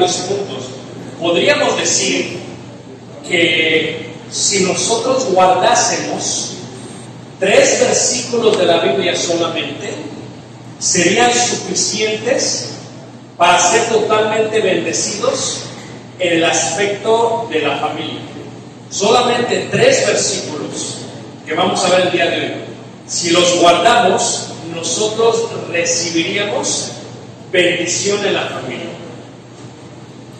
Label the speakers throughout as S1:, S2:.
S1: varios puntos. Podríamos decir que si nosotros guardásemos tres versículos de la Biblia solamente, serían suficientes para ser totalmente bendecidos en el aspecto de la familia. Solamente tres versículos que vamos a ver el día de hoy. Si los guardamos, nosotros recibiríamos bendición en la familia.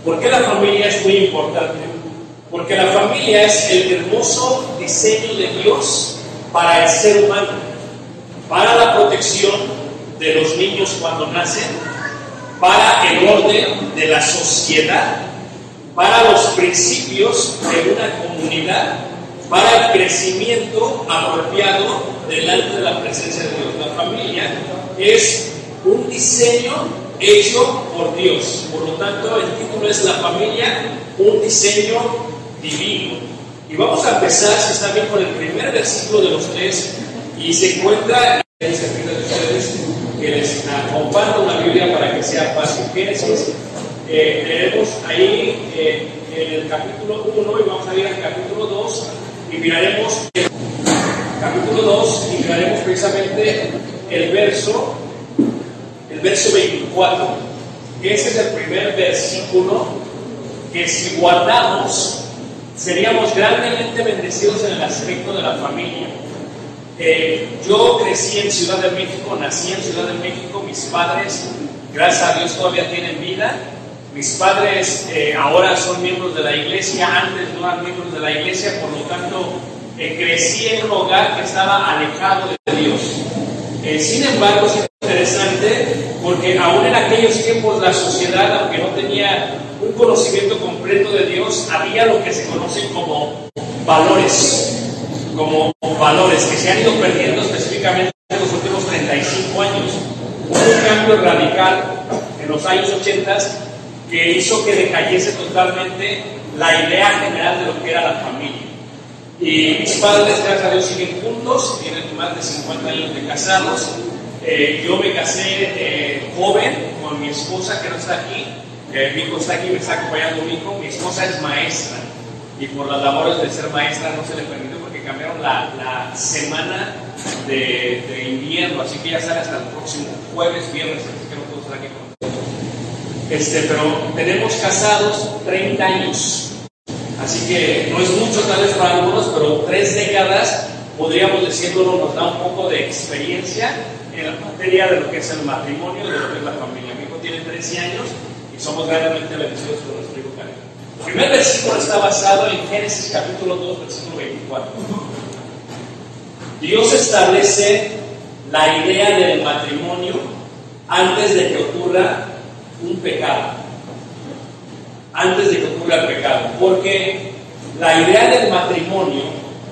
S1: ¿Por qué la familia es muy importante? Porque la familia es el hermoso diseño de Dios para el ser humano, para la protección de los niños cuando nacen, para el orden de la sociedad, para los principios de una comunidad, para el crecimiento apropiado delante de la presencia de Dios. La familia es un diseño hecho por Dios. Por lo tanto, el título es La familia, un diseño divino. Y vamos a empezar, si está bien, con el primer versículo de los tres, y se encuentra de ustedes, que les comparto la Biblia para que sea fácil. Génesis, eh, leemos ahí eh, en el capítulo 1 y vamos a ir al capítulo 2 y miraremos el capítulo 2 y miraremos precisamente el verso verso 24. Ese es el primer versículo que si guardamos seríamos grandemente bendecidos en el aspecto de la familia. Eh, yo crecí en Ciudad de México, nací en Ciudad de México, mis padres, gracias a Dios, todavía tienen vida. Mis padres eh, ahora son miembros de la iglesia, antes no eran miembros de la iglesia, por lo tanto eh, crecí en un hogar que estaba alejado de Dios. Eh, sin embargo, es interesante porque aún en aquellos tiempos la sociedad, aunque no tenía un conocimiento completo de Dios, había lo que se conocen como valores, como valores que se han ido perdiendo específicamente en los últimos 35 años. Hubo un cambio radical en los años 80 que hizo que decayese totalmente la idea general de lo que era la familia. Y mis padres, gracias a Dios, siguen juntos, tienen más de 50 años de casados. Eh, yo me casé eh, joven con mi esposa, que no está aquí. Eh, mi hijo está aquí, me está acompañando mi hijo. Mi esposa es maestra y por las labores de ser maestra no se le permitió porque cambiaron la, la semana de, de invierno, así que ya sale hasta el próximo jueves, viernes, así que no puedo estar aquí con este, pero tenemos casados 30 años. Así que no es mucho tal vez para algunos, pero tres décadas podríamos decirlo, nos da un poco de experiencia en la materia de lo que es el matrimonio, de lo que es la familia. Mi hijo tiene 13 años y somos grandemente bendecidos con nuestro hijo Karen. El primer versículo está basado en Génesis capítulo 2, versículo 24. Dios establece la idea del matrimonio antes de que ocurra un pecado. Antes de que ocurra el pecado. Porque la idea del matrimonio,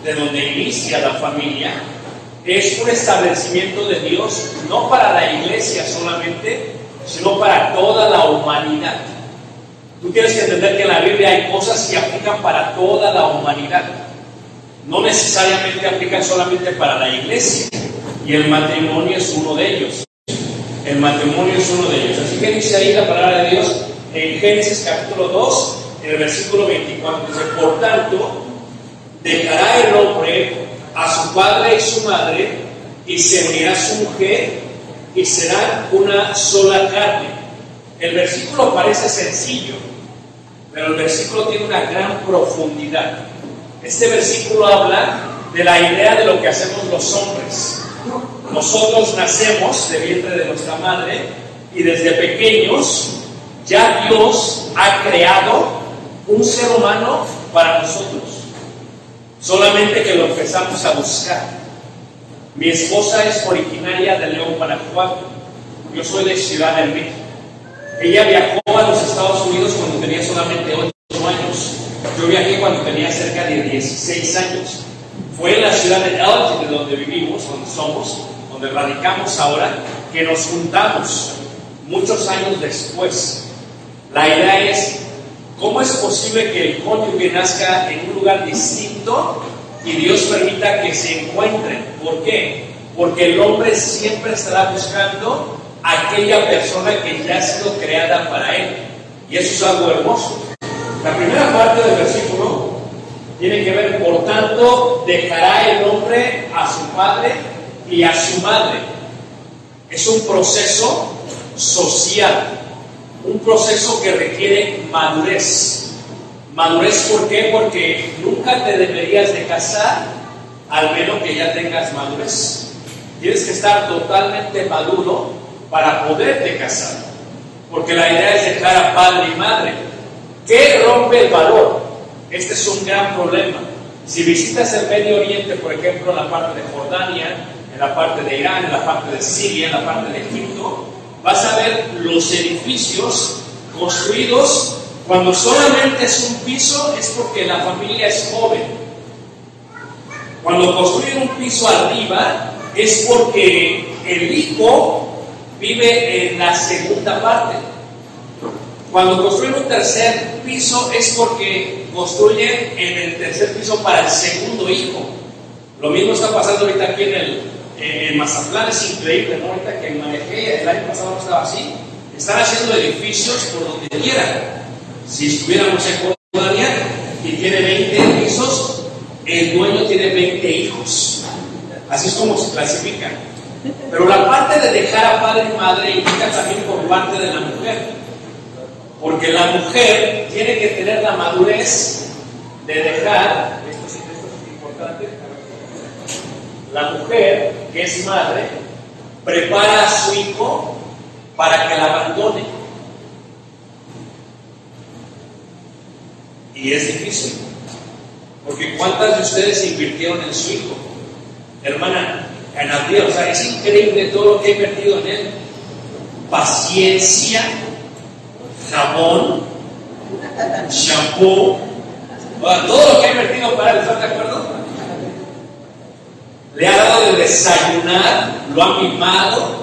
S1: de donde inicia la familia, es un establecimiento de Dios no para la iglesia solamente, sino para toda la humanidad. Tú tienes que entender que en la Biblia hay cosas que aplican para toda la humanidad. No necesariamente aplican solamente para la iglesia. Y el matrimonio es uno de ellos. El matrimonio es uno de ellos. Así que dice ahí la palabra de Dios en Génesis capítulo 2, en el versículo 24. Dice, por tanto, dejará el hombre a su padre y su madre y se unirá a su mujer y serán una sola carne. El versículo parece sencillo, pero el versículo tiene una gran profundidad. Este versículo habla de la idea de lo que hacemos los hombres. Nosotros nacemos de vientre de nuestra madre y desde pequeños ya Dios ha creado un ser humano para nosotros. Solamente que lo empezamos a buscar. Mi esposa es originaria de León, Guanajuato. Yo soy de Ciudad de México. Ella viajó a los Estados Unidos cuando tenía solamente 8 años. Yo viajé cuando tenía cerca de 16 años. Fue en la ciudad de Elgin, de donde vivimos, donde somos, donde radicamos ahora, que nos juntamos muchos años después. La idea es, ¿cómo es posible que el cónyuge nazca en un lugar distinto y Dios permita que se encuentren? ¿Por qué? Porque el hombre siempre estará buscando aquella persona que ya ha sido creada para él. Y eso es algo hermoso. La primera parte del versículo tiene que ver, por tanto, dejará el hombre a su padre y a su madre. Es un proceso social, un proceso que requiere madurez. Madurez, ¿por qué? Porque nunca te deberías de casar al menos que ya tengas madurez. Tienes que estar totalmente maduro para poderte casar. Porque la idea es dejar a padre y madre. ¿Qué rompe el valor? Este es un gran problema. Si visitas el Medio Oriente, por ejemplo, en la parte de Jordania, en la parte de Irán, en la parte de Siria, en la parte de Egipto, vas a ver los edificios construidos cuando solamente es un piso es porque la familia es joven. Cuando construyen un piso arriba es porque el hijo vive en la segunda parte. Cuando construyen un tercer piso es porque construyen en el tercer piso para el segundo hijo. Lo mismo está pasando ahorita aquí en el en Mazatlán, es increíble, ¿no? Ahorita que manejé, el año pasado no estaba así. Están haciendo edificios por donde quieran. Si estuviéramos en Jordania y tiene 20 pisos, el dueño tiene 20 hijos. Así es como se clasifican. Pero la parte de dejar a padre y madre implica también por parte de la mujer. Porque la mujer tiene que tener la madurez de dejar, esto sí, esto es importante, la mujer que es madre prepara a su hijo para que la abandone. Y es difícil. Porque ¿cuántas de ustedes invirtieron en su hijo? Hermana, en o sea, es increíble todo lo que he invertido en él. Paciencia, jabón, shampoo, todo lo que he invertido para él, ¿están de acuerdo? Le ha dado de desayunar, lo ha mimado,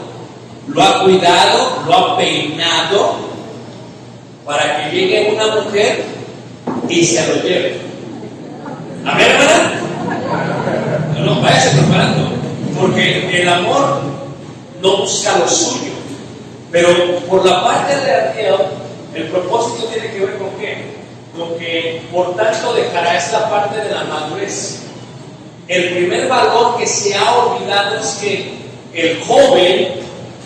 S1: lo ha cuidado, lo ha peinado, para que llegue una mujer y se lo lleve. A ver, hermana. No, no, váyase preparando. Porque el amor no busca lo suyo. Pero por la parte de Ariel, el propósito tiene que ver con qué? Con que, por tanto, dejará esta parte de la madurez. El primer valor que se ha olvidado es que el joven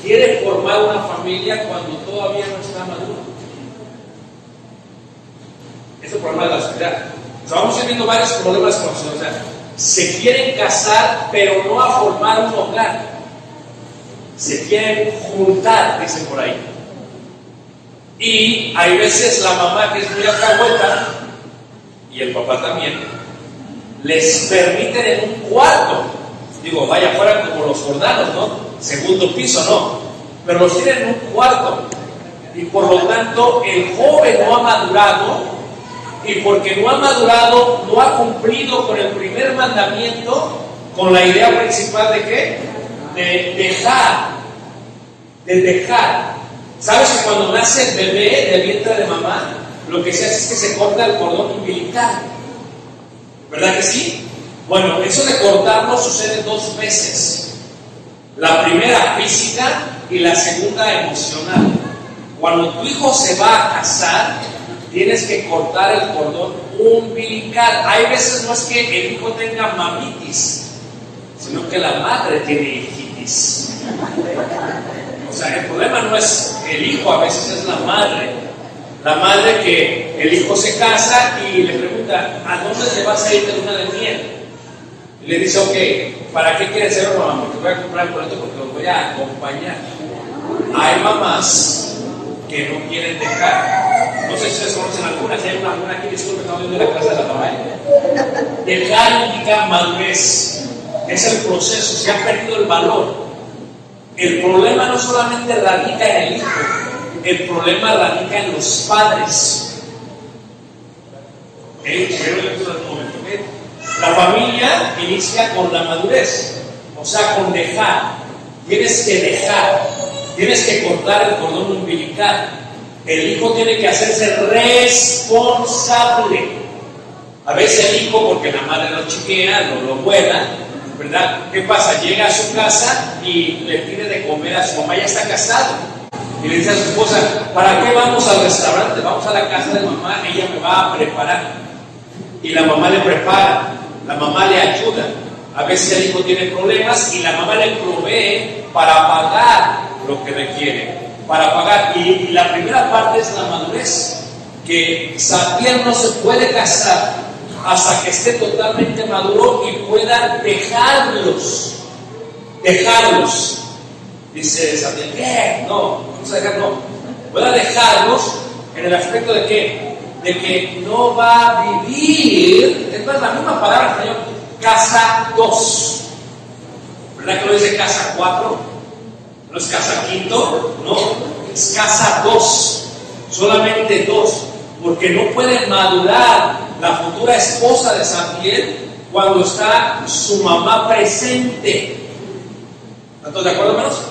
S1: quiere formar una familia cuando todavía no está maduro. Es el problema de la sociedad. O sea, vamos a viendo varios problemas con la sociedad. Se quieren casar, pero no a formar un hogar. Se quieren juntar, dicen por ahí. Y hay veces la mamá que es muy alcahueta, y el papá también, les permiten en un cuarto. Digo, vaya fuera como los jordanos, ¿no? Segundo piso, no. Pero los tienen en un cuarto. Y por lo tanto, el joven no ha madurado. Y porque no ha madurado, no ha cumplido con el primer mandamiento, con la idea principal de qué? De dejar. De dejar. ¿Sabes que cuando nace el bebé del vientre de mamá, lo que se hace es que se corta el cordón umbilical? ¿Verdad que sí? Bueno, eso de cortarlo sucede dos veces. La primera física y la segunda emocional. Cuando tu hijo se va a casar, tienes que cortar el cordón umbilical. Hay veces no es que el hijo tenga mamitis, sino que la madre tiene hijitis. O sea, el problema no es el hijo, a veces es la madre. La madre que el hijo se casa y le pregunta, ¿a dónde te vas a ir de luna de miel? Y le dice, ok, ¿para qué quieres ser mamá? Te voy a comprar el boleto porque los voy a acompañar. Hay mamás que no quieren dejar. No sé si ustedes conocen algunas, hay una, una aquí, disculpe, estamos viendo la casa de la mamá. Dejar indica madurez. Es el proceso, se ha perdido el valor. El problema no solamente radica en el hijo, el problema radica en los padres. La familia inicia con la madurez, o sea, con dejar. Tienes que dejar, tienes que cortar el cordón umbilical. El hijo tiene que hacerse responsable. A veces el hijo, porque la madre lo chiquea, lo, lo vuela, ¿verdad? ¿Qué pasa? Llega a su casa y le pide de comer a su mamá, ya está casado. Y le dice a su esposa, ¿para qué vamos al restaurante? Vamos a la casa de mamá, ella me va a preparar. Y la mamá le prepara, la mamá le ayuda. A veces el hijo tiene problemas y la mamá le provee para pagar lo que requiere, para pagar. Y, la primera parte es la madurez, que Sabiel no se puede casar hasta que esté totalmente maduro y pueda dejarlos, dejarlos. Dice Samuel, ¿qué? No, vamos a dejar, no. Pueda dejarlos en el aspecto de que, de que no va a vivir, es más, la misma palabra Señor, casa dos. ¿Verdad que no dice casa cuatro? No es casa quinto, no, es casa dos. Solamente dos, porque no puede madurar la futura esposa de Samuel cuando está su mamá presente. ¿Están de acuerdo, hermanos?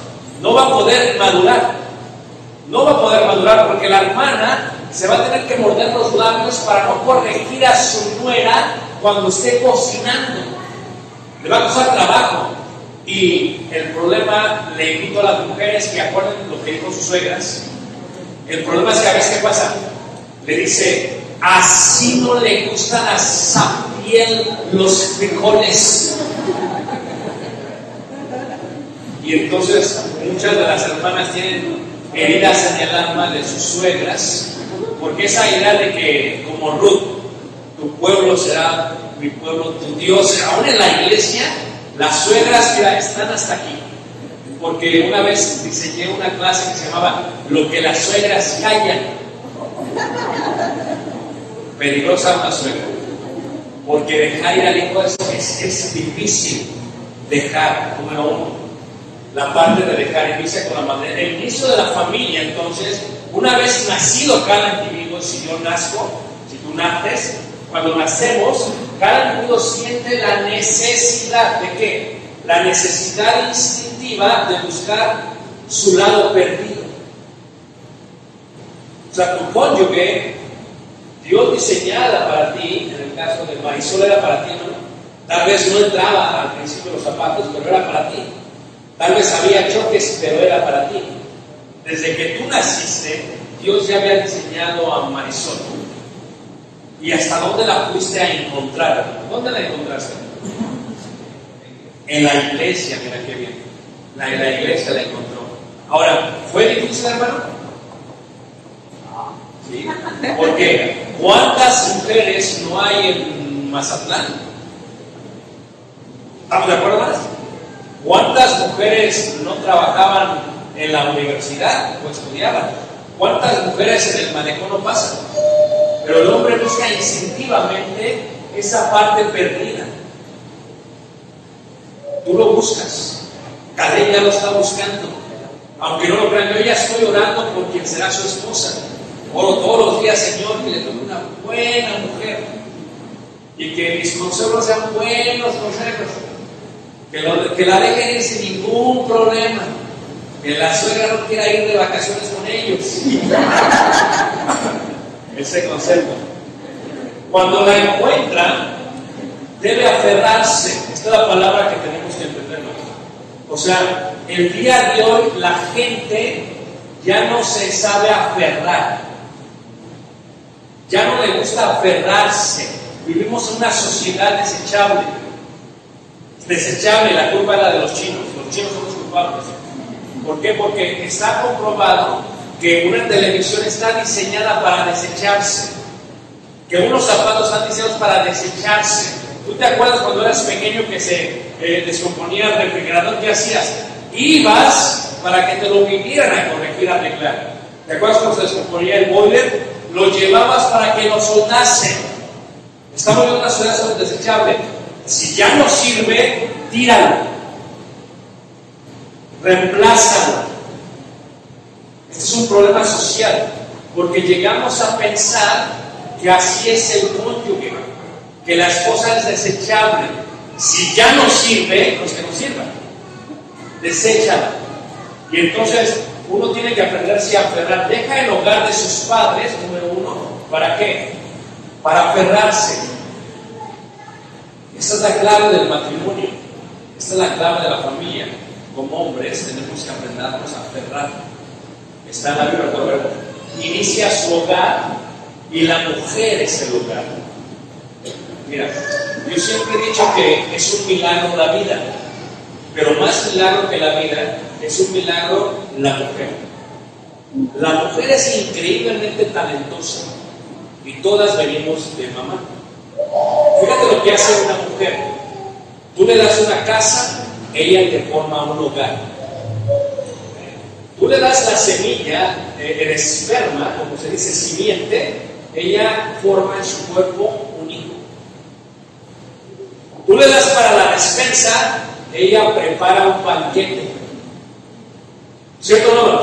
S1: No va a poder madurar. No va a poder madurar porque la hermana se va a tener que morder los labios para no corregir a su nuera cuando esté cocinando. Le va a costar trabajo. Y el problema, le invito a las mujeres que acuerden lo que dijo sus suegras. El problema es que a veces, ¿qué pasa? Le dice, así no le gustan a Samuel los frijoles. Y entonces muchas de las hermanas tienen heridas en el alma de sus suegras, porque esa idea de que como Ruth, tu pueblo será mi pueblo, tu Dios, aún en la iglesia, las suegras mira, están hasta aquí. Porque una vez diseñé una clase que se llamaba Lo que las suegras callan. Peligrosa una suegra. Porque dejar ir al hijo es, es, es difícil. Dejar, número uno la parte de dejar inicia con la madre. El inicio de la familia, entonces, una vez nacido cada individuo, si yo nazco, si tú naces, cuando nacemos, cada individuo siente la necesidad de qué? La necesidad instintiva de buscar su lado perdido. O sea, tu cónyuge, Dios diseñada para ti, en el caso de Marisol era para ti, ¿no? Tal vez no entraba al principio los zapatos, pero era para ti. Tal vez había choques, pero era para ti. Desde que tú naciste, Dios ya había diseñado a Marisol. ¿Y hasta dónde la fuiste a encontrar? ¿Dónde la encontraste? En la iglesia, mira qué bien. La, en la iglesia la encontró. Ahora, ¿fue difícil, hermano? ¿Sí? ¿Por qué? ¿Cuántas mujeres no hay en Mazatlán? ¿Estamos de acuerdo más? ¿Cuántas mujeres no trabajaban en la universidad o estudiaban? ¿Cuántas mujeres en el malecón no pasan? Pero el hombre busca instintivamente esa parte perdida. Tú lo buscas. Cada ella lo está buscando. Aunque no lo crean, yo ya estoy orando por quien será su esposa. Oro todos los días, Señor, que le toque una buena mujer. Y que mis consejos sean buenos consejos. Que, la dejen sin ningún problema. Que la suegra no quiera ir de vacaciones con ellos. Ese concepto. Cuando la encuentra, debe aferrarse. Esta es la palabra que tenemos que entender. ¿no? O sea, el día de hoy la gente ya no se sabe aferrar. Ya no le gusta aferrarse. Vivimos en una sociedad desechable. Desechable, la culpa es la de los chinos. Los chinos son los culpables. ¿Por qué? Porque está comprobado que una televisión está diseñada para desecharse. Que unos zapatos están diseñados para desecharse. ¿Tú te acuerdas cuando eras pequeño que se eh, descomponía el refrigerador? ¿Qué hacías? Ibas para que te lo vinieran a corregir, a arreglar. ¿Te acuerdas cuando se descomponía el boiler? Lo llevabas para que lo soldasen. Estamos en una sociedad desechable. Si ya no sirve, tíralo. Reemplázalo. Este es un problema social, porque llegamos a pensar que así es el cónyuge, que la esposa es desechable. Si ya no sirve, pues que no sirva. Deséchala. Y entonces uno tiene que aprenderse a aferrar. Deja el hogar de sus padres, número uno. ¿Para qué? Para aferrarse. Esta es la clave del matrimonio. Esta es la clave de la familia. Como hombres tenemos que aprendernos a aferrar. Está en la Biblia, Proverbio. Inicia su hogar y la mujer es el hogar. Mira, yo siempre he dicho que es un milagro la vida, pero más milagro que la vida es un milagro la mujer. La mujer es increíblemente talentosa y todas venimos de mamá. Fíjate lo que hace una mujer. Tú le das una casa, ella te forma un hogar. Tú le das la semilla, eh, el esperma, como se dice, simiente, ella forma en su cuerpo un hijo. Tú le das para la despensa, ella prepara un banquete. ¿Cierto o no?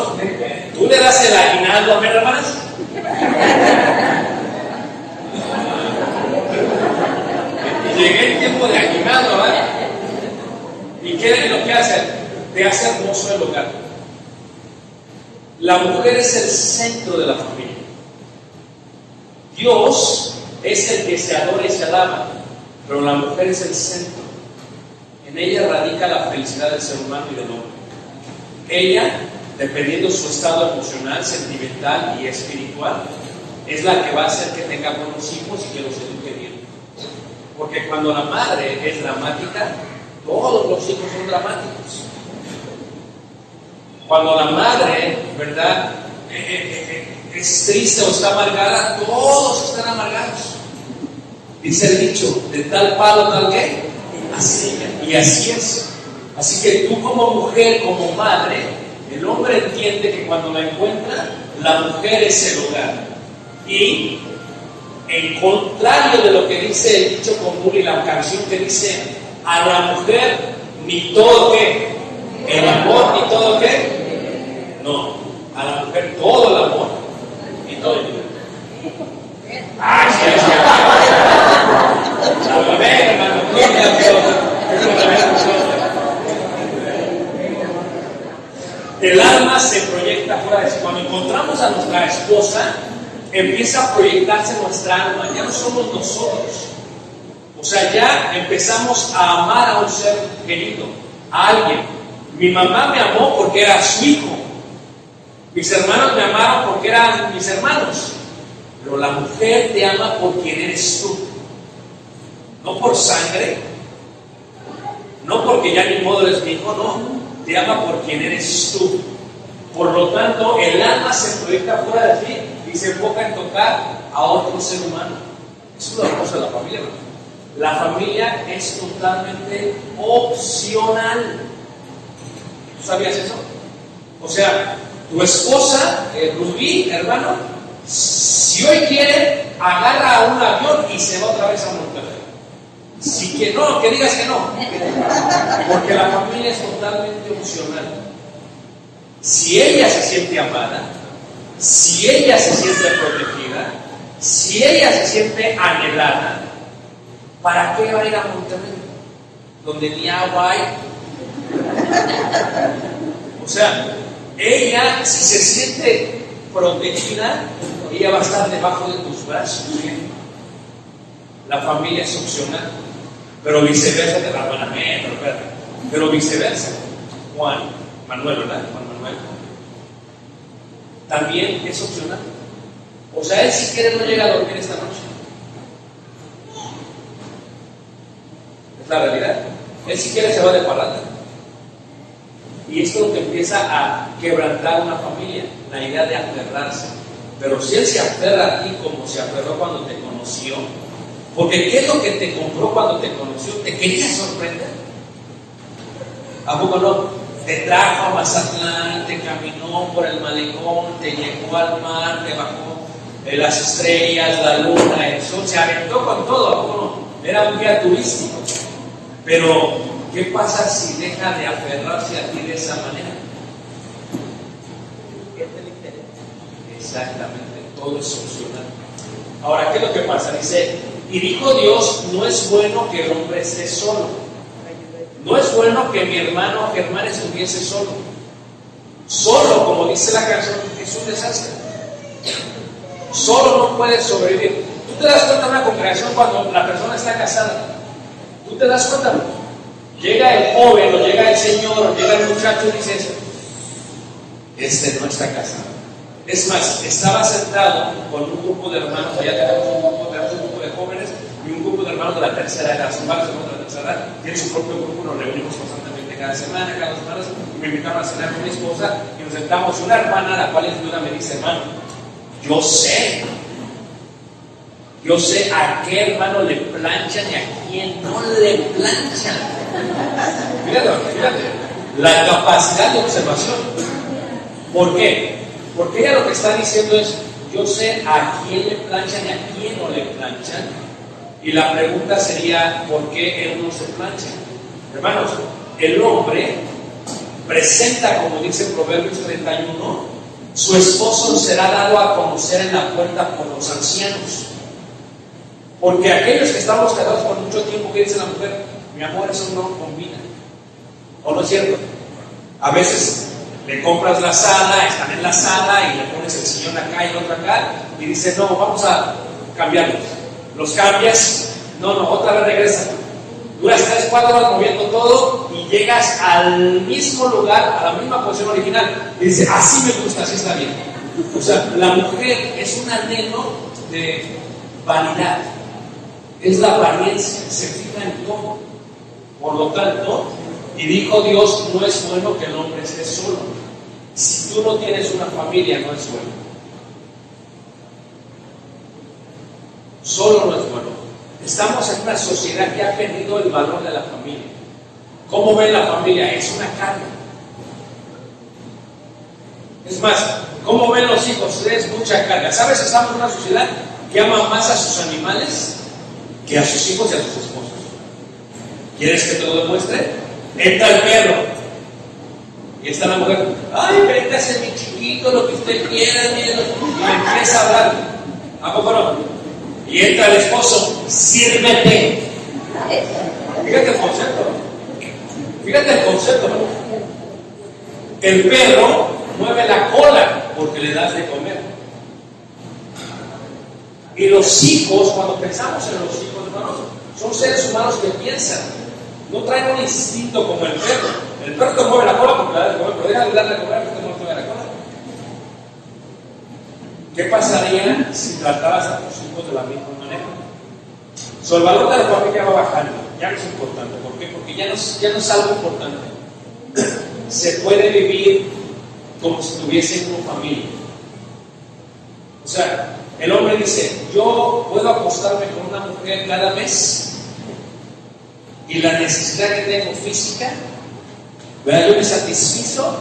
S1: Tú le das el aguinaldo a ver, hermanas. llegué el tiempo de aguinaldo, ¿verdad? ¿Y qué es lo que hace? Te hace hermoso el hogar. La mujer es el centro de la familia. Dios es el que se adora y se alaba, pero la mujer es el centro. En ella radica la felicidad del ser humano y del hombre. Ella, dependiendo su estado emocional, sentimental y espiritual, es la que va a hacer que tenga buenos hijos y que los eduque bien. Porque cuando la madre es dramática, todos los hijos son dramáticos. Cuando la madre, ¿verdad?, eh, eh, eh, es triste o está amargada, todos están amargados. Dice el dicho, de tal palo tal que, y así es. Así que tú como mujer, como madre, el hombre entiende que cuando la encuentra, la mujer es el hogar. Y en contrario de lo que dice el dicho común y la canción que dice, a la mujer ni todo que, el amor ni todo que, no, a la mujer todo el amor y todo el dinero. Sí, sí, sí. Amén, hermano, gloria a Dios. El alma se proyecta fuera de sí. Cuando encontramos a nuestra esposa, empieza a proyectarse nuestra alma. Ya no somos nosotros. O sea, ya empezamos a amar a un ser querido, a alguien. Mi mamá me amó porque era su hijo. Mis hermanos me amaron porque eran mis hermanos. Pero la mujer te ama por quien eres tú. No por sangre. No porque ya ni modo eres mi hijo, no. Te ama por quien eres tú. Por lo tanto, el alma se proyecta fuera de ti se enfoca en tocar a otro ser humano. Es lo hermoso de la familia. La familia es totalmente opcional. ¿Tú sabías eso? O sea, tu esposa, eh, Rubí, hermano, si hoy quiere, agarra un avión y se va otra vez a Monterrey. Si que no, que digas que no. Porque la familia es totalmente opcional. Si ella se siente amada, si ella se siente protegida, si ella se siente anhelada, ¿para qué va a ir a Monterrey? Donde ni agua hay. O sea, ella, si se siente protegida, ella va a estar debajo de tus brazos. La familia es opcional, pero viceversa te la van a meter, pero, pero viceversa. Juan, Manuel, ¿verdad? Juan Manuel. También es opcional. O sea, él si quiere no llega a dormir esta noche. Es la realidad. Él si quiere se va de parranda. Y esto es lo que empieza a quebrantar una familia, la idea de aferrarse. Pero si él se aferra a ti como se aferró cuando te conoció, porque ¿qué es lo que te compró cuando te conoció? ¿Te quería sorprender? ¿A poco no? Te trajo a Mazatlán, te caminó por el malecón, te llevó al mar, te bajó las estrellas, la luna, el sol, se aventó con todo. Era un guía turístico. Pero, ¿qué pasa si deja de aferrarse a ti de esa manera? Exactamente, todo es opcional. Ahora, ¿qué es lo que pasa? Dice, y dijo Dios, no es bueno que el hombre esté solo. No es bueno que mi hermano Germán estuviese solo. Solo, como dice la canción, es un desastre. Solo no puedes sobrevivir. Tú te das cuenta de una congregación cuando la persona está casada. Tú te das cuenta. Llega el joven, o llega el señor, o llega el muchacho y dices, este no está casado. Es más, estaba sentado con un grupo de hermanos, ya tenemos un grupo, de grupo de hermanos de la tercera edad, son varios hermanos de la tercera edad, tienen su propio grupo, nos reunimos constantemente cada semana, cada dos semanas, y me invitaron a cenar con mi esposa y nos sentamos, una hermana, la cual es viuda, me dice, hermano, yo sé, yo sé a qué hermano le planchan y a quién no le planchan. Fíjate, fíjate, la capacidad de observación. ¿Por qué? Porque ella lo que está diciendo es, yo sé a quién le planchan y a quién no le planchan. Y la pregunta sería, ¿por qué él no se plancha? Hermanos, el hombre presenta, como dice Proverbios 31, su esposo será dado a conocer en la puerta por los ancianos. Porque aquellos que estamos casados por mucho tiempo, que dice la mujer, mi amor, eso no combina. ¿O no es cierto? A veces le compras la sala, están en la sala y le pones el sillón acá y el otro acá y dices, no, vamos a cambiarlos. Los cambias, no, no, otra vez regresa. Duras tres, cuatro horas moviendo todo y llegas al mismo lugar, a la misma posición original y así me gusta, así está bien. O sea, la mujer es un anhelo de vanidad, es la apariencia, se fija en todo. Por lo tanto, y dijo Dios, no es bueno que el hombre esté solo. Si tú no tienes una familia, no es bueno. Solo no es bueno. Estamos en una sociedad que ha perdido el valor de la familia. ¿Cómo ven la familia? Es una carga. Es más, ¿cómo ven los hijos? Es mucha carga. ¿Sabes? Estamos en una sociedad que ama más a sus animales que a sus hijos y a sus esposos. ¿Quieres que te lo demuestre? Entra el perro. Y está la mujer, ay, véngase mi chiquito, lo que usted quiera, mire, y empieza a hablar. ¿A poco no? Y entra el esposo, sírvete. Fíjate el concepto. Fíjate el concepto. El perro mueve la cola porque le das de comer. Y los hijos, cuando pensamos en los hijos, hermanos, son seres humanos que piensan. No traen un instinto como el perro. El perro te mueve la cola porque le das de comer, pero deja de darle de comer porque no te mueve la cola. ¿Qué pasaría si tratabas a tus hijos de la misma manera? So, el valor de la familia va bajando, ya no es importante. ¿Por qué? Porque ya no, es- algo importante. Se puede vivir como si tuviesen una familia. O sea, el hombre dice, yo puedo acostarme con una mujer cada mes y la necesidad que tengo física, ¿verdad? yo me satisfizo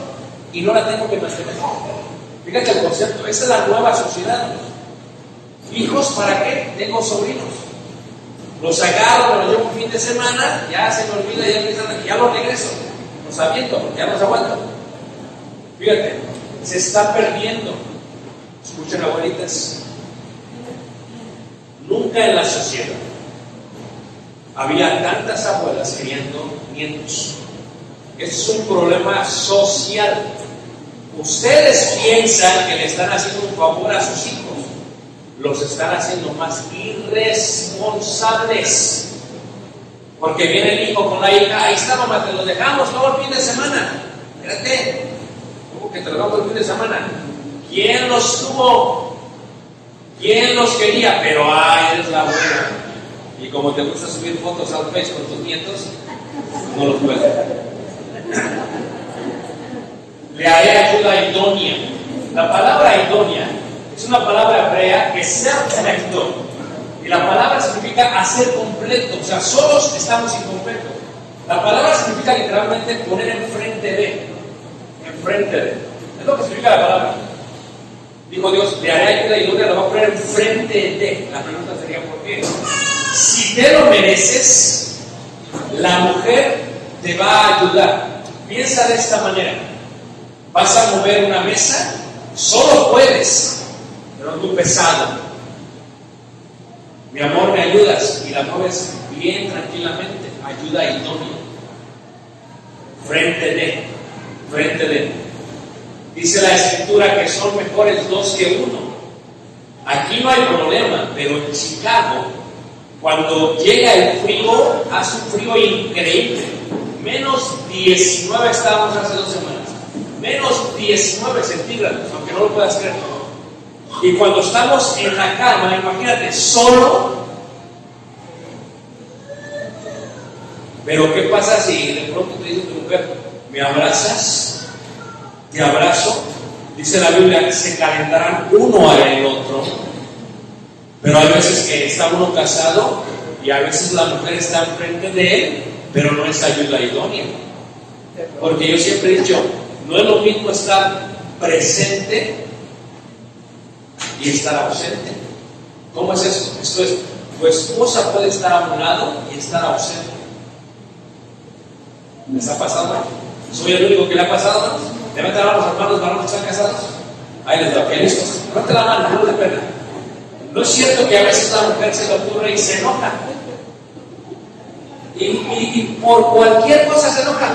S1: y no la tengo que mantener. Fíjate el concepto, esa es la nueva sociedad. Hijos, ¿para qué? Tengo sobrinos. Los agarro, me los un fin de semana, ya se me olvida, ya empiezan, ya los regreso. Los aviento, ya no se aguantan. Fíjate, se está perdiendo. Escuchen, abuelitas. Nunca en la sociedad había tantas abuelas criando nietos. Este es un problema social. Ustedes piensan que le están haciendo un favor a sus hijos. Los están haciendo más irresponsables. Porque viene el hijo con la hija, ahí está mamá, te lo dejamos todo el fin de semana. Espérate, ¿cómo que te lo dejamos el fin de semana? ¿Quién los tuvo? ¿Quién los quería? Pero ay, eres la abuela. Y como te gusta subir fotos al Face con tus nietos, no los puedes. Le haré ayuda idónea. La palabra idónea es una palabra hebrea que se conectó. Y la palabra significa hacer completo. O sea, solos estamos incompletos. La palabra significa literalmente poner enfrente de. Enfrente de. Es lo que significa la palabra. Dijo Dios, le haré ayuda idónea, lo va a poner enfrente de. La pregunta sería, ¿por qué? Si te lo mereces, la mujer te va a ayudar. Piensa de esta manera. Vas a mover una mesa, solo puedes, pero tú pesado. Mi amor, me ayudas y la mueves bien tranquilamente. Ayuda idónea. Frente de, frente de. Dice la escritura que son mejores dos que uno. Aquí no hay problema, pero en Chicago, cuando llega el frío, hace un frío increíble. Menos 19 estábamos hace dos semanas. Menos 19 centígrados, aunque no lo puedas creer. Y cuando estamos en la cama, imagínate, solo. Pero ¿qué pasa si de pronto te dice tu mujer, me abrazas? Te abrazo. Dice la Biblia, se calentarán uno al otro. Pero hay veces que está uno casado y a veces la mujer está enfrente de él, pero no es ayuda idónea. Porque yo siempre he dicho, no es lo mismo estar presente y estar ausente. ¿Cómo es eso? Esto es, tu esposa puede estar a un lado y estar ausente. ¿Me está pasando? ¿Soy el único que le ha pasado? Levanten a los hermanos varones que están casados. Ahí les doy, listos. Levante la mano, no de pena. No es cierto que a veces la mujer se le ocurre y se enoja. Y, y- y por cualquier cosa se enoja.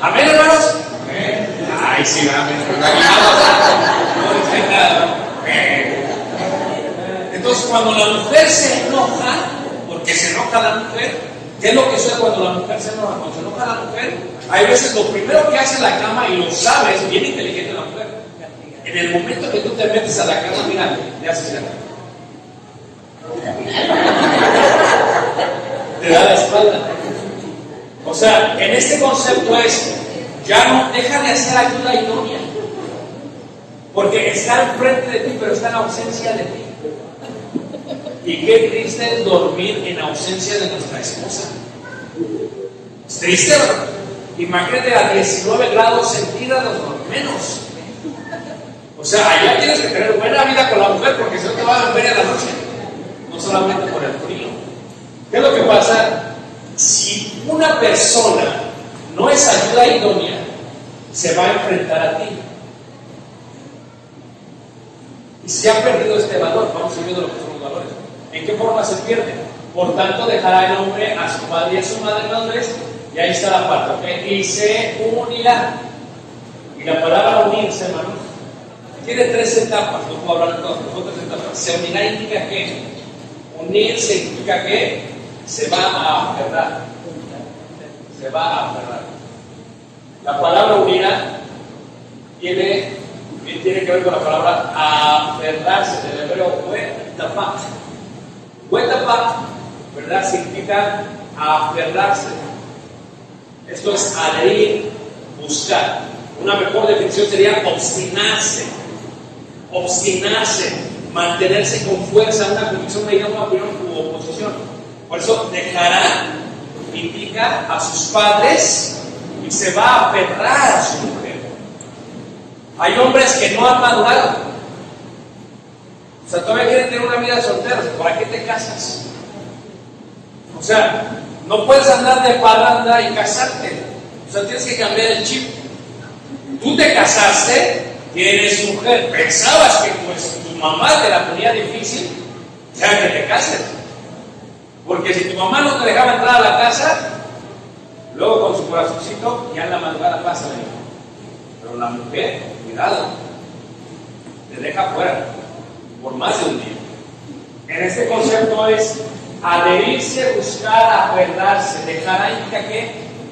S1: ¿Amén, hermanos? Ay, sí, amén. Entonces, cuando la mujer se enoja, porque se enoja la mujer, ¿qué es lo que sucede cuando la mujer se enoja? Cuando se enoja la mujer, hay veces lo primero que hace en la cama, y lo sabes, bien inteligente la mujer, en el momento que tú te metes a la cama, mira, le haces la cama. Te da la espalda. O sea, en este concepto es, ya no, deja de hacer ayuda idónea. Porque está enfrente de ti, pero está en ausencia de ti. Y qué triste es dormir en ausencia de nuestra esposa. Es triste, ¿verdad? Imagínate a 19 grados centígrados o menos. O sea, allá tienes que tener buena vida con la mujer porque si no te va a ver a la noche. No solamente por el frío. ¿Qué es lo que pasa? Si una persona no es ayuda idónea, se va a enfrentar a ti. Y se ha perdido este valor. Vamos a ir viendo lo que son los valores. ¿En qué forma se pierde? Por tanto, dejará el hombre a su padre y a su madre tres, y ahí está la parte, ¿ok? Y se unirá. Y la palabra unirse, hermano, tiene tres etapas, no puedo hablar de todas, pero tres etapas. Se unirá indica que unir significa que se va a aferrar. Se va a aferrar. La palabra unirá tiene, tiene que ver con la palabra aferrarse, del hebreo huetapat. Huetapat, ¿verdad? Significa aferrarse. Esto es adherir, buscar. Una mejor definición sería obstinarse. Obstinarse, mantenerse con fuerza, una convicción, una idea, una opinión u oposición. Por eso dejará critica a sus padres y se va a aferrar a su mujer. Hay hombres que no han madurado. O sea, todavía quieren tener una vida soltera. ¿Para qué te casas? O sea, no puedes andar de parranda y casarte. O sea, tienes que cambiar el chip. Tú te casaste, tienes mujer. Pensabas que pues tu mamá te la ponía difícil, ya que te cases. Porque si tu mamá no te dejaba entrar a la casa, luego con su corazoncito ya en la madrugada pasa la hija. Pero la mujer, cuidado, te deja fuera por más de un día. En este concepto es adherirse, buscar, aferrarse, dejar ahí que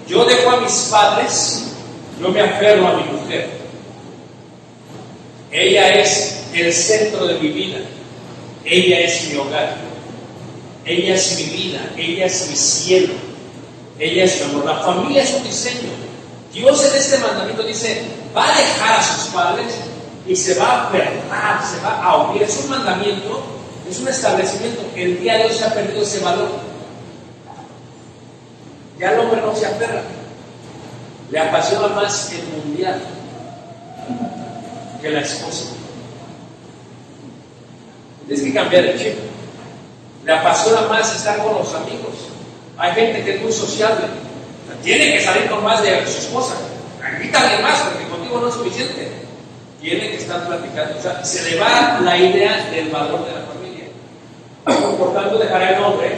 S1: yo dejo a mis padres, yo me aferro a mi mujer. Ella es el centro de mi vida, ella es mi hogar, ella es mi vida, ella es mi cielo, ella es mi amor. La familia es un diseño. Dios en este mandamiento dice, va a dejar a sus padres y se va a aferrar, se va a unir. Es un mandamiento, es un establecimiento. El día de hoy se ha perdido ese valor. Ya el hombre no se aferra. Le apasiona más el mundial que la esposa. Tienes que cambiar el chip. Le apasiona más estar con los amigos. Hay gente que es muy sociable. Tiene que salir con más de su esposa. Invítale más porque contigo no es suficiente. Tiene que estar platicando. O sea, se le va la idea del valor de la familia. Por tanto, dejará el hombre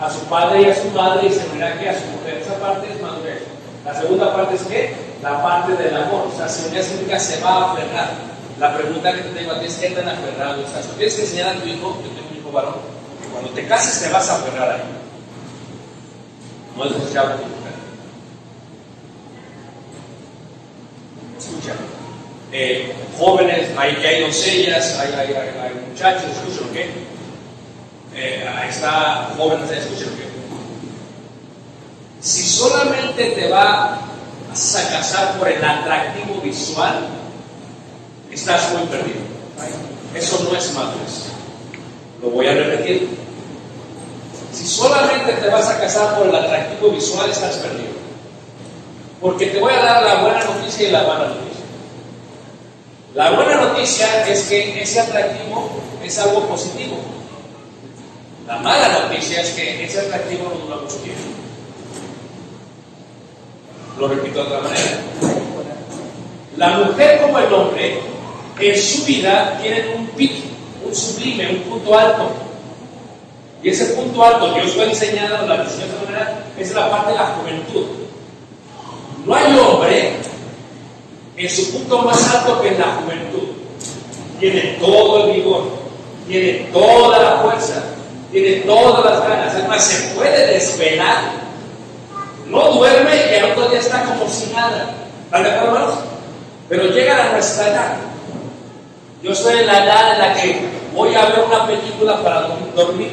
S1: a su padre y a su madre y se unirá que a su mujer. Esa parte es madurez. La segunda parte es que la parte del amor. O sea, se unirá significa se va a aferrar. La pregunta que te tengo a ti es: ¿qué tan aferrado estás? Tú tienes que enseñar a tu hijo, yo tengo un hijo varón, cuando te cases te vas a aferrar a él. No es deseable tu mujer. Escucha. Eh, jóvenes, hay, hay doncellas, hay, hay, hay, muchachos, escuchen, ¿ok? Eh, ahí está jóvenes, escuchen, ¿ok? Si solamente te va a casar por el atractivo visual, estás muy perdido. Eso no es madurez. Lo voy a repetir. Si solamente te vas a casar por el atractivo visual, estás perdido. Porque te voy a dar la buena noticia y la mala noticia. La buena noticia es que ese atractivo es algo positivo. La mala noticia es que ese atractivo no dura mucho tiempo. Lo repito de otra manera. La mujer como el hombre en su vida tienen un pico, un sublime, un punto alto. Y ese punto alto, Dios lo ha diseñado, la diseñó de manera, es la parte de la juventud. No hay hombre en su punto más alto que en la juventud. Tiene todo el vigor, tiene toda la fuerza, tiene todas las ganas. Es más, se puede desvelar, no duerme y al otro día está como si nada. ¿Están de acuerdo, hermanos? Pero llega a nuestra edad. Yo estoy en la edad en la que voy a ver una película para dormir.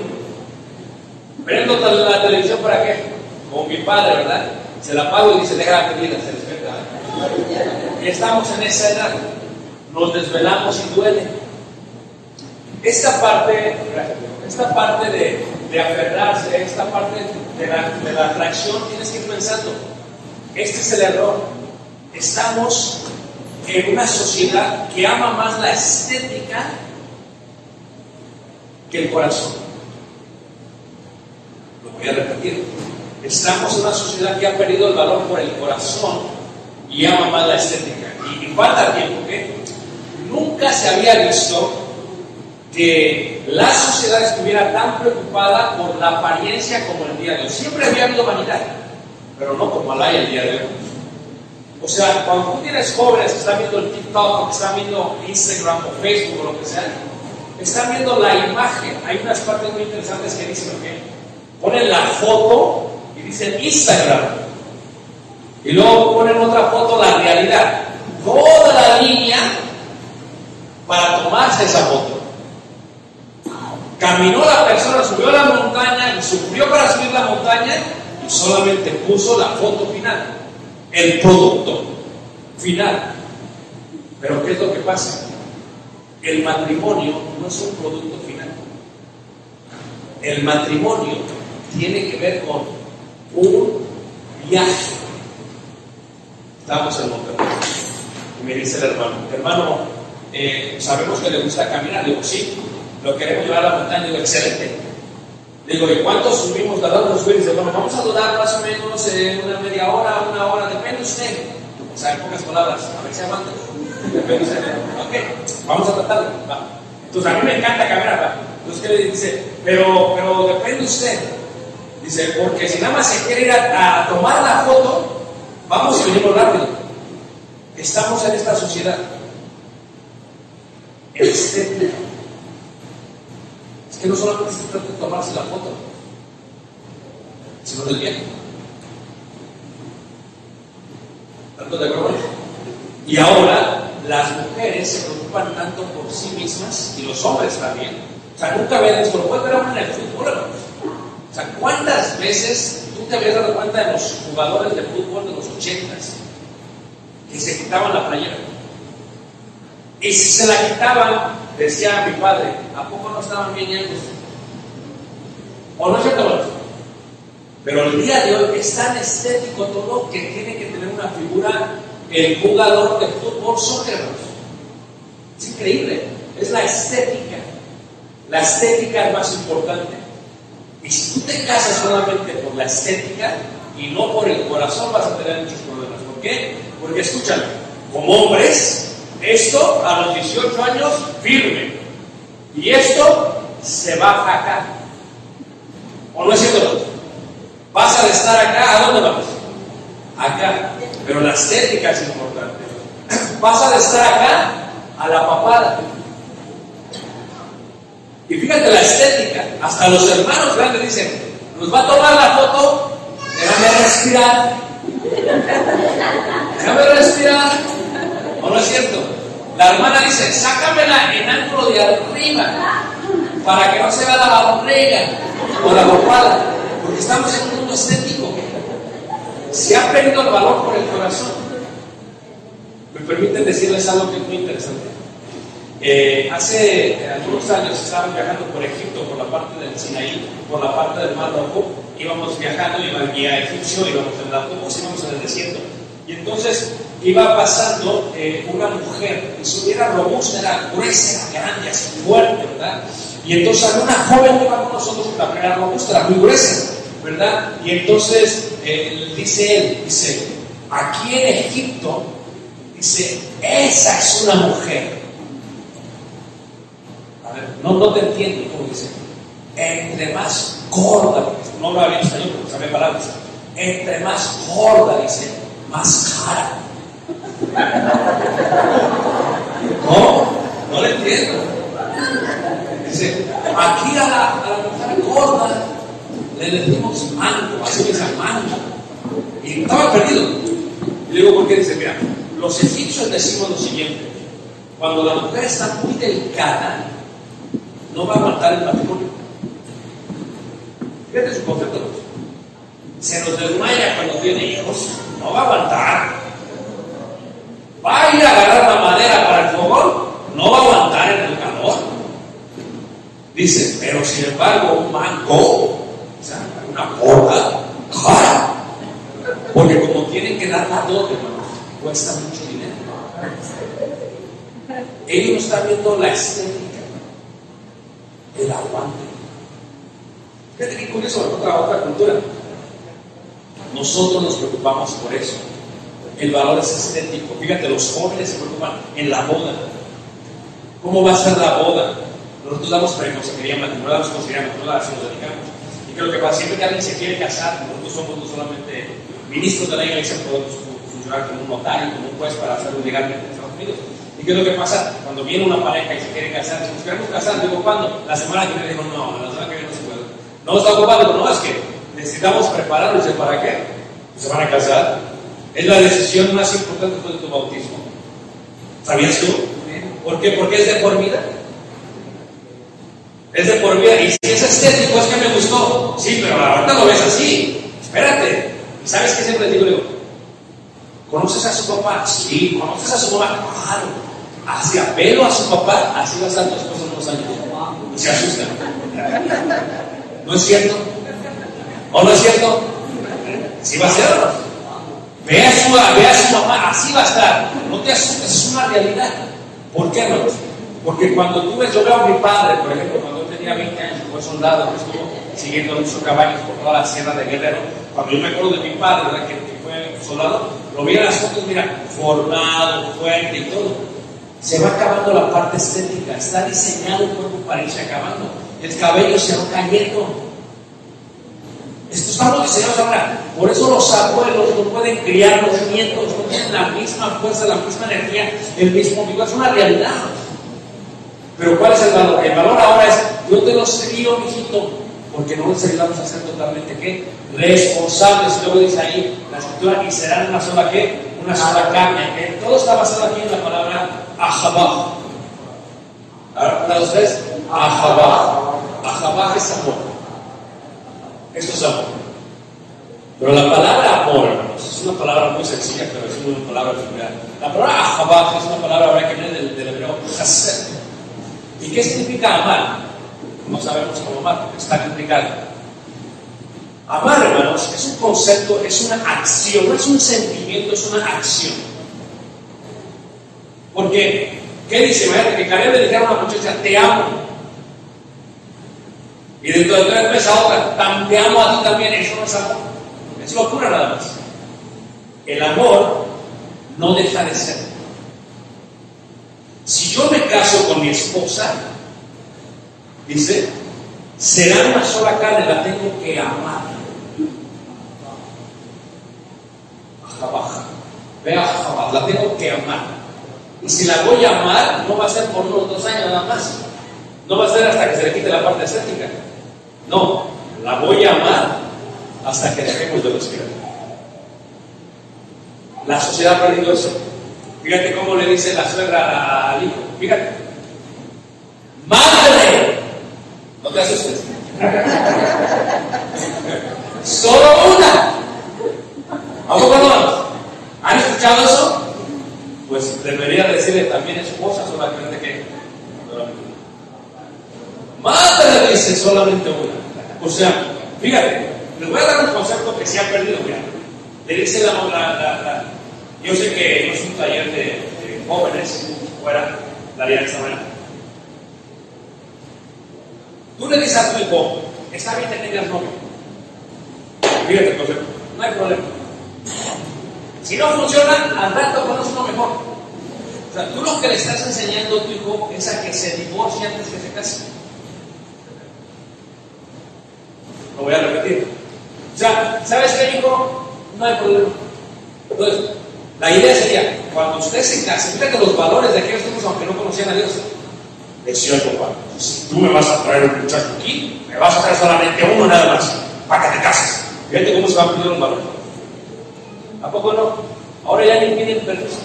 S1: Prendo la televisión para qué? Como mi padre, ¿verdad? Se la pago y dice, deja la comida, se despierta. Estamos en esa edad. Nos desvelamos y duele. Esta parte, esta parte de, de aferrarse, esta parte de la, de la atracción, tienes que ir pensando. Este es el error. Estamos en una sociedad que ama más la estética que el corazón. Lo voy a repetir. Estamos en una sociedad que ha perdido el valor por el corazón y ama más la estética. Y, falta tiempo, ¿qué? Nunca se había visto que la sociedad estuviera tan preocupada por la apariencia como el día de hoy. Siempre había habido vanidad, pero no como la hay el día de hoy. O sea, cuando tú tienes jóvenes que están viendo el TikTok, o que están viendo Instagram o Facebook o lo que sea, están viendo la imagen. Hay unas partes muy interesantes que dicen, ok, ponen la foto y dicen Instagram. Y luego ponen otra foto, la realidad. Toda la línea para tomarse esa foto. Caminó la persona, subió la montaña sufrió para subir la montaña y solamente puso la foto final, el producto final. Pero ¿qué es lo que pasa? El matrimonio no es un producto final. El matrimonio tiene que ver con un viaje. Estábamos en Monterrey. Y me dice el hermano, hermano, eh, sabemos que le gusta caminar. Digo, sí, lo queremos llevar a la montaña. Excelente. Digo, ¿y cuántos subimos? Verdad, nos dice, bueno, vamos a durar más o menos eh, una media hora, una hora, depende usted. O sea, en pocas palabras, a ver si aguanta. Depende usted. Ok, vamos a tratarlo. Va. Entonces, a mí me encanta caminar. ¿va? Entonces, ¿qué le dice? Pero, pero depende usted. Dice, porque si nada más se quiere ir a, a tomar la foto, vamos y venimos rápido. Estamos en esta sociedad estética. Que no solamente se trata de tomarse la foto, sino del viaje. ¿Tanto de acuerdo? Y ahora las mujeres se preocupan tanto por sí mismas y los hombres también. O sea, nunca habían puedes ver ahora en el fútbol. O sea, ¿cuántas veces tú te habías dado cuenta de los jugadores de fútbol de los ochentas que se quitaban la playera? Y si se la quitaban, decía mi padre, ¿a poco no estaban bien? ¿O no es cierto? Pero el día de hoy es tan estético todo que tiene que tener una figura el jugador de fútbol hermanos. Es increíble, es la estética. La estética es más importante. Y si tú te casas solamente por la estética y no por el corazón, vas a tener muchos problemas. ¿Por qué? Porque escúchame, como hombres, esto a los 18 años firme. Y esto se baja acá. ¿O no es cierto? Vas a estar acá, ¿a dónde vas? Acá. Pero la estética es importante. Vas a estar acá a la papada. Y fíjate la estética, hasta los hermanos grandes dicen, nos va a tomar la foto, déjame respirar, déjame respirar, ¿o no es cierto? La hermana dice, sácamela en ángulo de arriba, para que no se vea la barriga o la papada, porque estamos en un mundo estético. Se ha perdido el valor por el corazón. Me permiten decirles algo que es muy interesante. Eh, hace algunos años estábamos viajando por Egipto, por la parte del Sinaí, por la parte del Mar Rojo. Íbamos viajando, iba el guía egipcio, íbamos en el autobús, íbamos en el desierto. Y entonces iba pasando eh, una mujer, y su era robusta, era gruesa, era grande, así fuerte, ¿verdad? Y entonces una joven iba con nosotros, también era robusta, era muy gruesa, ¿verdad? Y entonces eh, dice él, dice, aquí en Egipto, dice, esa es una mujer. A ver, no, no te entiendo cómo dice. Entre más gorda, no lo había visto yo porque sabía palabras. Entre más gorda, dice, más cara. No, no le entiendo. Dice, aquí a la, mujer gorda le decimos mango, así que es mango. Y estaba perdido. Y le digo, ¿por qué? Dice, mira, los egipcios decimos lo siguiente. Cuando la mujer está muy delicada, no va a aguantar el matrimonio. Fíjate su concepto. Se nos desmaya cuando tiene hijos, no va a aguantar. Va a ir a agarrar la madera para el fogón, no va a aguantar en el calor. Dice, pero sin embargo, un mango, o sea, una gorda, cara. Porque como tienen que dar la dote, cuesta mucho dinero. Ellos están viendo la estética, el aguante. Fíjate que curioso, otra, otra cultura. Nosotros nos preocupamos por eso. El valor es estético. Fíjate, los jóvenes se preocupan en la boda. ¿Cómo va a ser la boda? Nosotros damos preconsejería matrimonial, damos consejería matrimonial, así nos dedicamos. Y creo que para siempre que alguien se quiere casar, nosotros somos no solamente ministros de la iglesia, podemos funcionar como un notario, como un juez para hacerlo legalmente en Estados Unidos. ¿Y qué es lo que pasa? Cuando viene una pareja y se quiere casar, si nos queremos casar, digo, ¿cuándo? La semana que viene digo, no, la semana que viene no se puede. No está ocupado, no, es que necesitamos prepararnos. Dice, ¿para qué? Se van a casar. Es la decisión más importante de tu bautismo. ¿Sabías tú? ¿Por qué? Porque es de por vida. Es de por vida. Y si es estético, es que me gustó. Sí, pero ahorita lo ves así. Espérate. ¿Y sabes qué siempre digo? ¿conoces a su papá? Sí. ¿Conoces a su mamá? Claro. Así apelo a su papá, así va a estar tu esposo unos años. Y se asustan. ¿No es cierto? ¿O no es cierto? Así va a ser. ¿no? Ve a, su, ve a su mamá, así va a estar. No te asustes, es una realidad. ¿Por qué, hermanos? Porque cuando tú ves, yo veo a mi padre, por ejemplo, cuando tenía 20 años, fue soldado, que estuvo siguiendo muchos caballos por toda la sierra de Guerrero. Cuando yo me acuerdo de mi padre, que fue soldado, lo vi en las fotos, mira, formado, fuerte y todo. Se va acabando la parte estética, está diseñado el cuerpo para irse acabando. El cabello se va cayendo. Esto estamos diseñados ahora. Por eso los abuelos no pueden criar los nietos, no tienen la misma fuerza, la misma energía, el mismo vigor. Es una realidad. Pero ¿cuál es el valor? El valor ahora es, yo te los crío, mijito, porque no les ayudamos a ser totalmente ¿qué? responsables. Luego dice ahí la escritura, y serán una sola ¿qué? Una sola carne. Todo está basado aquí en la palabra ahabah. Ahora, una, dos, tres. Ahabah es amor. Esto es amor. Pero la palabra amor, hermanos, es una palabra muy sencilla, pero es una palabra final. La palabra ahabah es una palabra que viene del, del hebreo chased. ¿Y qué significa amar? No sabemos cómo amar, porque está complicado. Amar, hermanos, es un concepto, es una acción, no es un sentimiento, es una acción. Porque, ¿qué dice? Que Caleb le dijera a una muchacha, te amo. Y dentro de tres meses a otra, "Tam- te amo a ti también, eso no es amor. Es locura nada más. El amor no deja de ser. Si yo me caso con mi esposa, dice, será una sola carne, la tengo que amar. Ajabaj. Ve a Ajabaj, la tengo que amar. Y si la voy a amar, no va a ser por unos dos años nada más. No va a ser hasta que se le quite la parte estética. No, la voy a amar hasta que dejemos de respirar. La sociedad ha perdido eso. Fíjate cómo le dice la suegra al hijo. Fíjate. ¡Madre! No te asustes. Solo una. ¿A poco no? ¿Han escuchado eso? Pues debería decirle también esposa solamente que. Madre dice solamente una. O sea, fíjate, les voy a dar un concepto que se ha perdido, mira. Le dice la, la, la, la- yo sé que no es un taller de, de jóvenes, fuera, daría esta manera. Tú le dices a tu hijo, está bien que tengas novio. Fíjate el concepto, no hay problema. Si no funciona, al rato conoces uno mejor. O sea, tú lo que le estás enseñando a tu hijo es a que se divorcie antes que se case. Lo voy a repetir. O sea, ¿sabes qué, hijo? No hay problema. Entonces, la idea sería, cuando usted se case, fíjate los valores de aquellos tiempos, aunque no conocían a Dios. Decía el papá, si tú me vas a traer un muchacho aquí, me vas a traer solamente uno nada más, para que te cases. Fíjate cómo se van perdiendo los valores. ¿A poco no? Ahora ya ni piden permiso.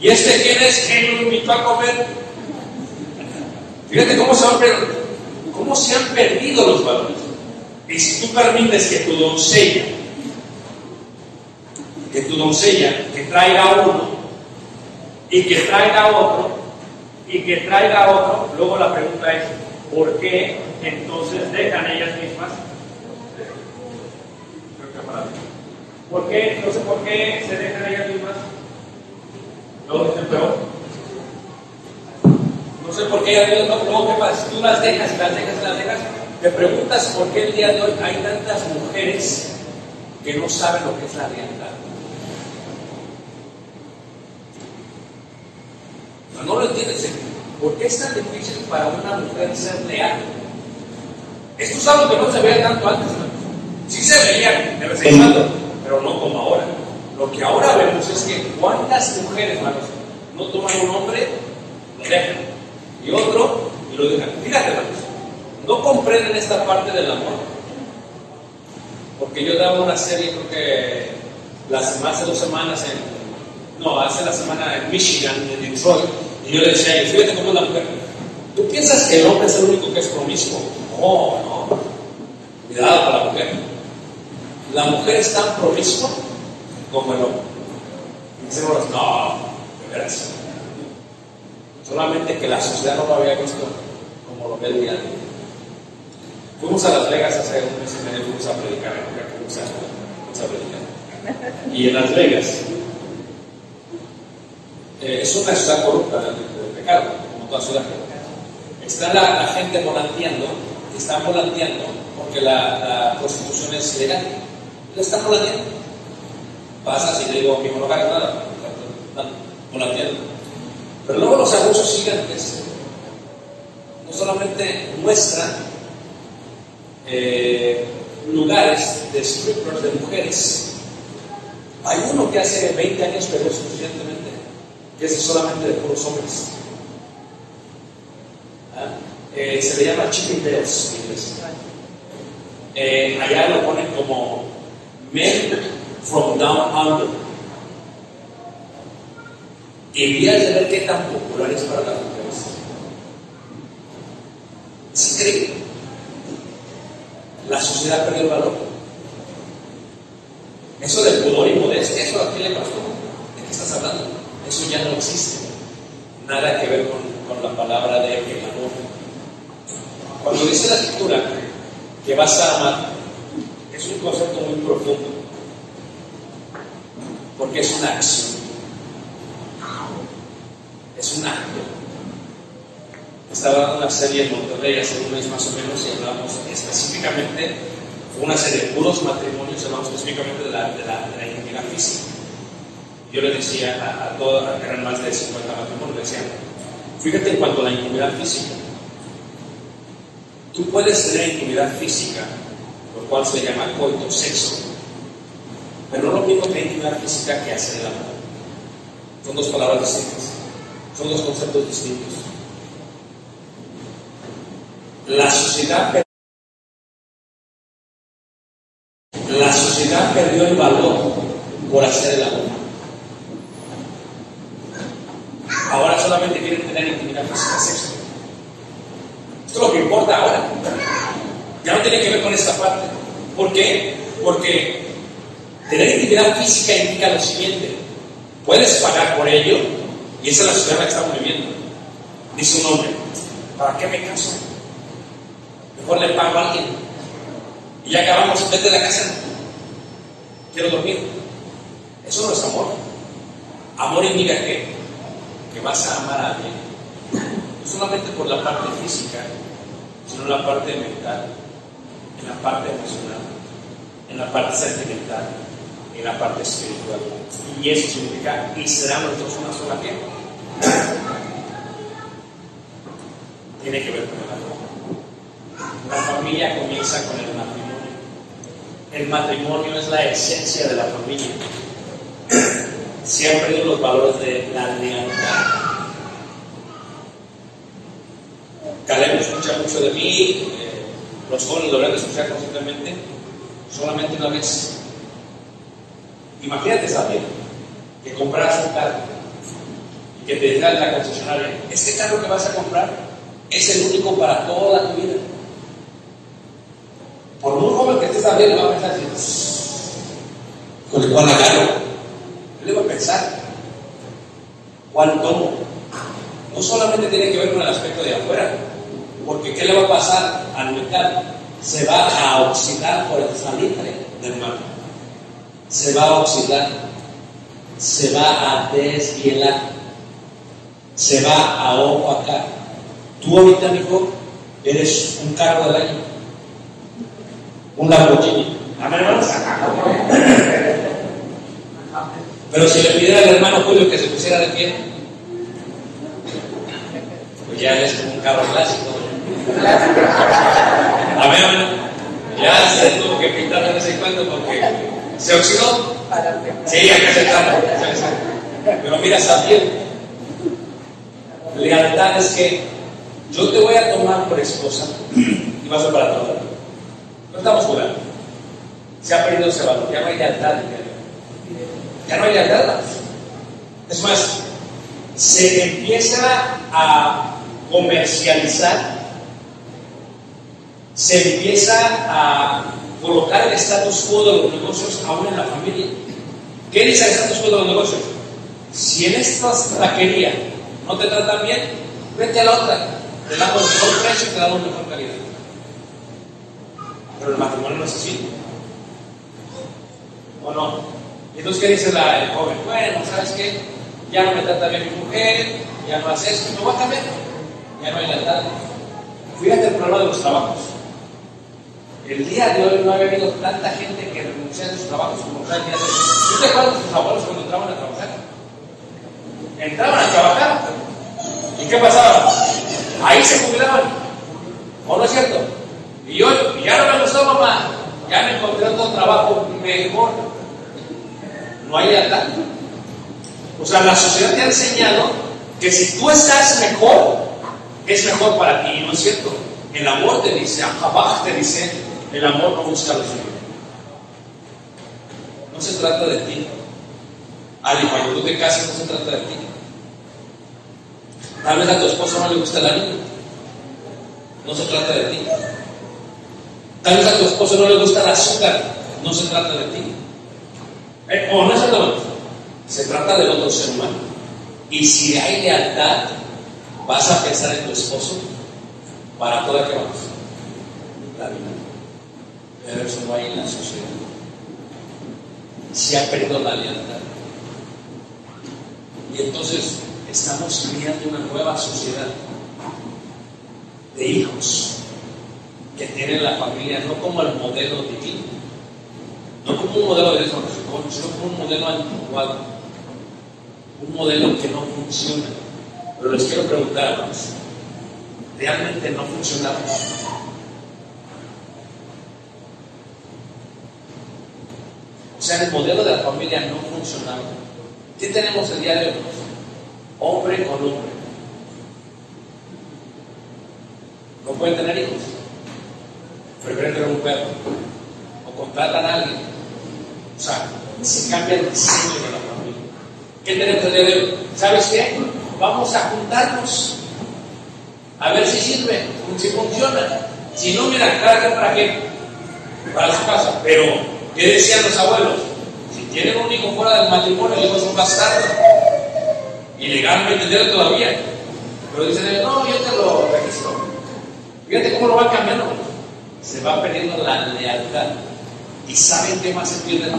S1: ¿Y este quién es que lo invitó a comer? Fíjate cómo se, per- cómo se han perdido los valores. Y si tú permites que tu doncella, que tu doncella, que traiga uno, y que traiga otro, y que traiga otro, luego la pregunta es, ¿por qué entonces dejan ellas mismas? ¿Por qué? No sé por qué se dejan ellas mismas. Luego dicen, pero no sé por qué ellas mismas, no, luego qué pasa, si tú las dejas y las dejas y las dejas, te preguntas por qué el día de hoy hay tantas mujeres que no saben lo que es la realidad. No lo entiendes. ¿Por qué es tan difícil para una mujer ser leal? Esto es algo que no se veía tanto antes. ¿no? Sí se veía de vez en cuando, pero no como ahora. Lo que ahora vemos es que cuántas mujeres, hermanos, no toman un hombre, lo dejan, y otro, y lo dejan. Fíjate, hermanos, no comprenden esta parte del amor. Porque yo daba una serie, creo que las, hace dos semanas en, no, hace la semana en Michigan, en Detroit, y yo le decía a ellos, fíjate cómo es la mujer. ¿Tú piensas que el hombre es el único que es promiscuo? No, no. Cuidado con la mujer. La mujer es tan promiscua como el hombre. Y decimos, no, de veras. Solamente que la sociedad no lo había visto como lo ve el día hoy. Fuimos a Las Vegas hace un mes y medio, fuimos a predicar fuimos a- mucha americana. Y en Las Vegas. eh, es una ciudad corrupta de, pecado, como toda ciudad. Está la, la gente volanteando, están volanteando porque la, la prostitución es legal. La están volanteando. Pasa si le digo que no hagas nada, volanteando. Pero luego los abusos gigantes no solamente muestran eh, lugares de strippers de mujeres. Hay uno que hace 20 años pegó suficientemente, que es solamente de puros hombres. ¿Ah? Eh, se le llama Chippendales en inglés. Eh, allá lo ponen como Men from Down Under. Y días de ver qué tan popular es para las mujeres. Es increíble. La sociedad perdió el valor. Eso del pudor y modestia, ¿eso a quién le pasó? ¿De qué estás hablando? Eso ya no existe. Nada que ver con, con la palabra de el amor. Cuando dice la escritura que vas a amar, es un concepto muy profundo. Porque es una acción. Es un acto. Estaba dando una serie en Monterrey hace un mes más o menos y hablábamos específicamente, fue una serie de puros matrimonios, hablamos específicamente de la, de la, de la intimidad física. Yo le decía a, a todos, que eran más de 50 matrimonios, le decía, fíjate en cuanto a la intimidad física. Tú puedes tener intimidad física, lo cual se llama coito, sexo, pero no lo mismo que intimidad física que hacer el amor. Son dos palabras distintas, son dos conceptos distintos. La sociedad, la sociedad perdió el valor por hacer el amor. Ahora solamente quieren tener intimidad física, sexo. Esto es lo que importa ahora. Ya no tiene que ver con esta parte. ¿Por qué? Porque tener intimidad física indica lo siguiente. Puedes pagar por ello, y esa es la sociedad en la que estamos viviendo. Dice un hombre, ¿para qué me caso? Mejor le pago a alguien. Y ya acabamos, vete de la casa. Quiero dormir. Eso no es amor. Amor indica que, que vas a amar a alguien. No solamente por la parte física, sino la parte mental, en la parte emocional, en la parte sentimental, en la parte espiritual. Y eso significa, y serán los dos una sola piel. Tiene que ver con el amor. La familia comienza con el matrimonio. El matrimonio es la esencia de la familia. Se han perdido los valores de la lealtad. Caleb escucha mucho de mí, eh, los jóvenes lo deben escuchar constantemente, solamente una vez. Imagínate, saber que compras un carro y que te digan en la concesionaria, este carro que vas a comprar es el único para toda tu vida. Por muy joven que estés a ver, le va a pensar con el cual agarro. Él le va a pensar, ¿cuál tomo? No solamente tiene que ver con el aspecto de afuera, porque ¿qué le va a pasar al metal? Se va a oxidar por el salitre del mar. Se va a oxidar, se va a deshielar, se va a opacar. Tú ahorita, mijo, eres un cargo del año, un Lamborghini. Amén, hermanos. Pero si le pidiera al hermano Julio que se pusiera de pie, pues ya es como un carro clásico. Amén, amén. Ya se tuvo que pintar de vez en cuando porque se oxidó. Sí, hay que aceptarlo. Pero mira, Sabiel, lealtad es que yo te voy a tomar por esposa y vas a ser para toda. No estamos jugando. Se ha perdido ese valor. Ya no hay lealtad. Ya no hay lealtad. Es más, se empieza a comercializar, se empieza a colocar el status quo de los negocios aún en la familia. ¿Qué dice el status quo de los negocios? Si en esta taquería no te tratan bien, vete a la otra. Te damos mejor precio y te damos mejor calidad. Pero el matrimonio no es así. ¿O no? Y entonces, ¿qué dice la, el joven? Bueno, ¿sabes qué? Ya no me trata bien mi mujer, ya no hace esto, me voy a cambiar. Ya no hay lealtad. Fíjate el problema de los trabajos. El día de hoy no había habido tanta gente que renuncia a sus trabajos como está el día de hoy. ¿Tú te acuerdas de tus abuelos cuando entraban a trabajar? Entraban a trabajar. ¿Y qué pasaba? Ahí se jubilaban. ¿O no es cierto? Y yo, ya no me gustó mamá, ya me encontré otro trabajo mejor. No hay lealtad. O sea, la sociedad te ha enseñado que si tú estás mejor, es mejor para ti. ¿No es cierto? El amor te dice, Ajabaj te dice, el amor no busca lo suyo. No se trata de ti. Ali, cuando tú te cases, no se trata de ti. Tal vez a tu esposo no le gusta el anillo. No se trata de ti. Tal vez a tu esposo no le gusta el azúcar. No se trata de ti. Eh, o no es cierto. Se trata del otro ser humano. Y si hay lealtad, vas a pensar en tu esposo para toda que vamos. La vida. Pero eso no hay en la sociedad. Se ha perdido la lealtad. Y entonces estamos creando una nueva sociedad de hijos que tienen la familia no como el modelo divino, no como un modelo de Dios, sino como un modelo anticuado, un modelo que no funciona. Pero les quiero preguntar, ¿realmente no funcionamos? O sea, el modelo de la familia no funcionaba. ¿Qué tenemos el día de hoy? Hombre con hombre. No pueden tener hijos. Prefieren perro. O contratan a alguien. O sea, se cambia el diseño de la familia. ¿Qué tenemos el día de hoy? ¿Sabes qué? Vamos a juntarnos. A ver si sirve, si funciona. Si no, mira, quien para qué. Para su casa. Pero, ¿qué decían los abuelos? Si tienen un hijo fuera del matrimonio, el hijo es un bastardo. Y legalmente tiene todavía. Pero dicen, no, yo te lo registro. Fíjate cómo lo van cambiando. Se va perdiendo la lealtad. ¿Y saben qué más se pierde?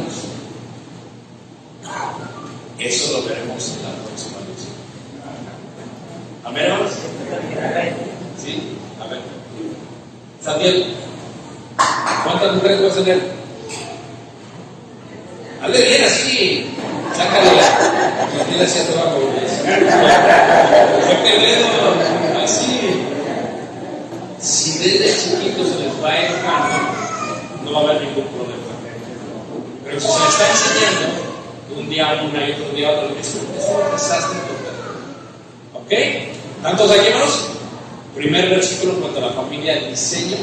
S1: Eso lo veremos en la próxima lección. Amén, hermanos. Sí, amén. Santiago, ¿cuántas mujeres puedes tener? Hable bien así. Sácale la. Dile así a el dedo. Así. Si desde chiquitos se les va educando, no va a haber ningún problema. Pero si se les está enseñando, un día una y otro día otro, es un, es un desastre total. ¿Ok? ¿Tantos aquí, hermanos? Primer versículo en cuanto a la familia, diseño.